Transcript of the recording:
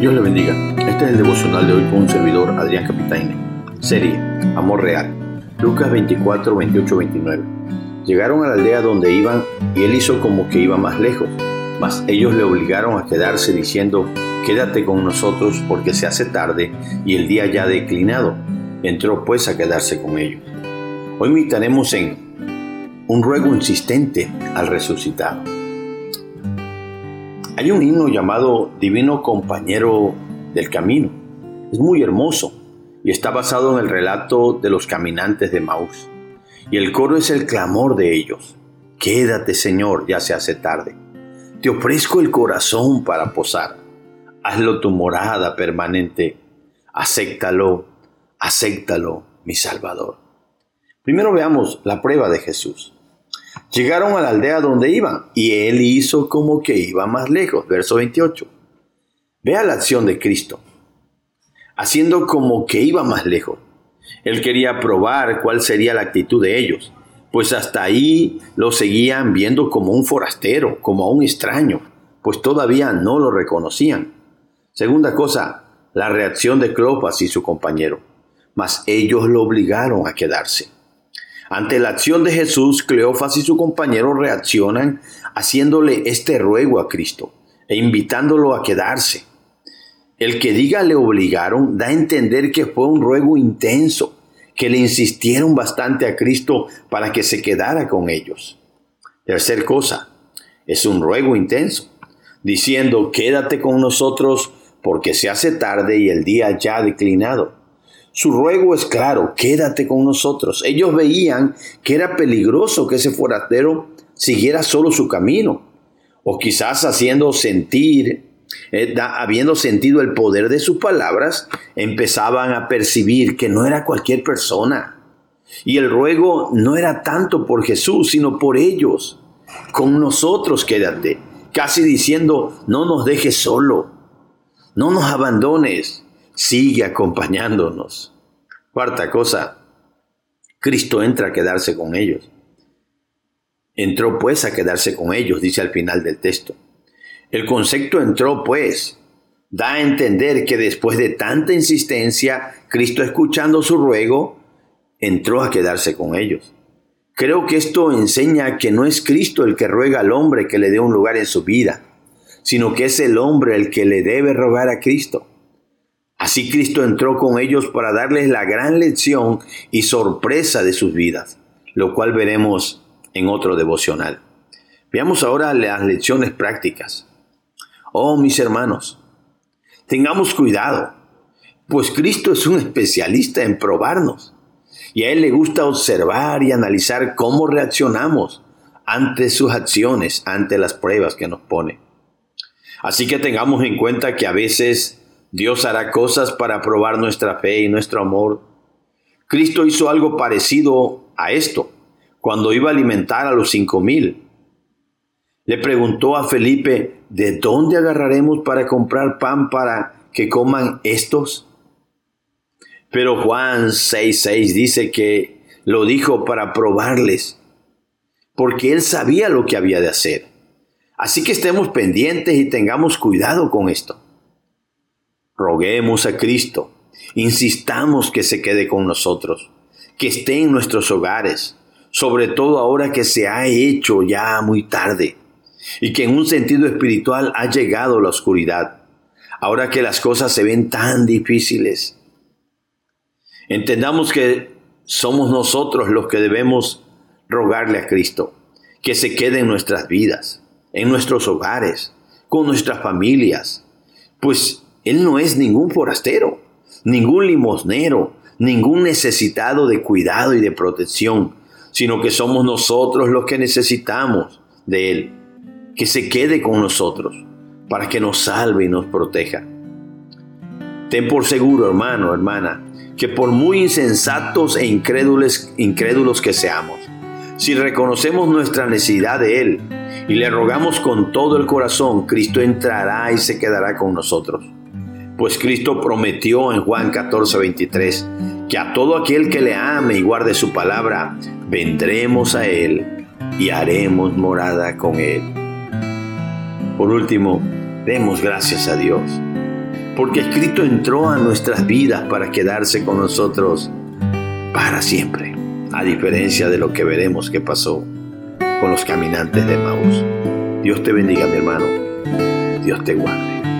le bendiga. Este es el devocional de hoy con un servidor, Adrián Capitaine. Serie, Amor Real. Lucas 24, 28, 29. Llegaron a la aldea donde iban y él hizo como que iba más lejos. Mas ellos le obligaron a quedarse diciendo, quédate con nosotros porque se hace tarde y el día ya ha declinado. Entró pues a quedarse con ellos. Hoy meditaremos en un ruego insistente al resucitado. Hay un himno llamado Divino Compañero del Camino. Es muy hermoso y está basado en el relato de los caminantes de Maús. Y el coro es el clamor de ellos. Quédate, Señor, ya se hace tarde. Te ofrezco el corazón para posar. Hazlo tu morada permanente. Acéptalo, acéptalo, mi Salvador. Primero veamos la prueba de Jesús. Llegaron a la aldea donde iban y él hizo como que iba más lejos. Verso 28. Vea la acción de Cristo. Haciendo como que iba más lejos. Él quería probar cuál sería la actitud de ellos, pues hasta ahí lo seguían viendo como un forastero, como a un extraño, pues todavía no lo reconocían. Segunda cosa, la reacción de Clopas y su compañero, mas ellos lo obligaron a quedarse. Ante la acción de Jesús, Cleofas y su compañero reaccionan haciéndole este ruego a Cristo e invitándolo a quedarse. El que diga le obligaron da a entender que fue un ruego intenso, que le insistieron bastante a Cristo para que se quedara con ellos. Tercer cosa, es un ruego intenso, diciendo, quédate con nosotros porque se hace tarde y el día ya ha declinado. Su ruego es claro, quédate con nosotros. Ellos veían que era peligroso que ese forastero siguiera solo su camino, o quizás haciendo sentir, eh, habiendo sentido el poder de sus palabras, empezaban a percibir que no era cualquier persona. Y el ruego no era tanto por Jesús, sino por ellos. Con nosotros quédate, casi diciendo, no nos dejes solo, no nos abandones sigue acompañándonos. Cuarta cosa, Cristo entra a quedarse con ellos. Entró pues a quedarse con ellos, dice al final del texto. El concepto entró pues da a entender que después de tanta insistencia, Cristo escuchando su ruego, entró a quedarse con ellos. Creo que esto enseña que no es Cristo el que ruega al hombre que le dé un lugar en su vida, sino que es el hombre el que le debe rogar a Cristo. Así Cristo entró con ellos para darles la gran lección y sorpresa de sus vidas, lo cual veremos en otro devocional. Veamos ahora las lecciones prácticas. Oh, mis hermanos, tengamos cuidado, pues Cristo es un especialista en probarnos y a Él le gusta observar y analizar cómo reaccionamos ante sus acciones, ante las pruebas que nos pone. Así que tengamos en cuenta que a veces Dios hará cosas para probar nuestra fe y nuestro amor. Cristo hizo algo parecido a esto cuando iba a alimentar a los cinco mil. Le preguntó a Felipe, ¿de dónde agarraremos para comprar pan para que coman estos? Pero Juan 6:6 dice que lo dijo para probarles, porque él sabía lo que había de hacer. Así que estemos pendientes y tengamos cuidado con esto. Roguemos a Cristo, insistamos que se quede con nosotros, que esté en nuestros hogares, sobre todo ahora que se ha hecho ya muy tarde y que en un sentido espiritual ha llegado la oscuridad, ahora que las cosas se ven tan difíciles. Entendamos que somos nosotros los que debemos rogarle a Cristo, que se quede en nuestras vidas, en nuestros hogares, con nuestras familias, pues él no es ningún forastero, ningún limosnero, ningún necesitado de cuidado y de protección, sino que somos nosotros los que necesitamos de Él, que se quede con nosotros para que nos salve y nos proteja. Ten por seguro, hermano, hermana, que por muy insensatos e incrédulos, incrédulos que seamos, si reconocemos nuestra necesidad de Él y le rogamos con todo el corazón, Cristo entrará y se quedará con nosotros. Pues Cristo prometió en Juan 14, 23 que a todo aquel que le ame y guarde su palabra, vendremos a Él y haremos morada con Él. Por último, demos gracias a Dios, porque escrito entró a nuestras vidas para quedarse con nosotros para siempre, a diferencia de lo que veremos que pasó con los caminantes de Maús. Dios te bendiga, mi hermano. Dios te guarde.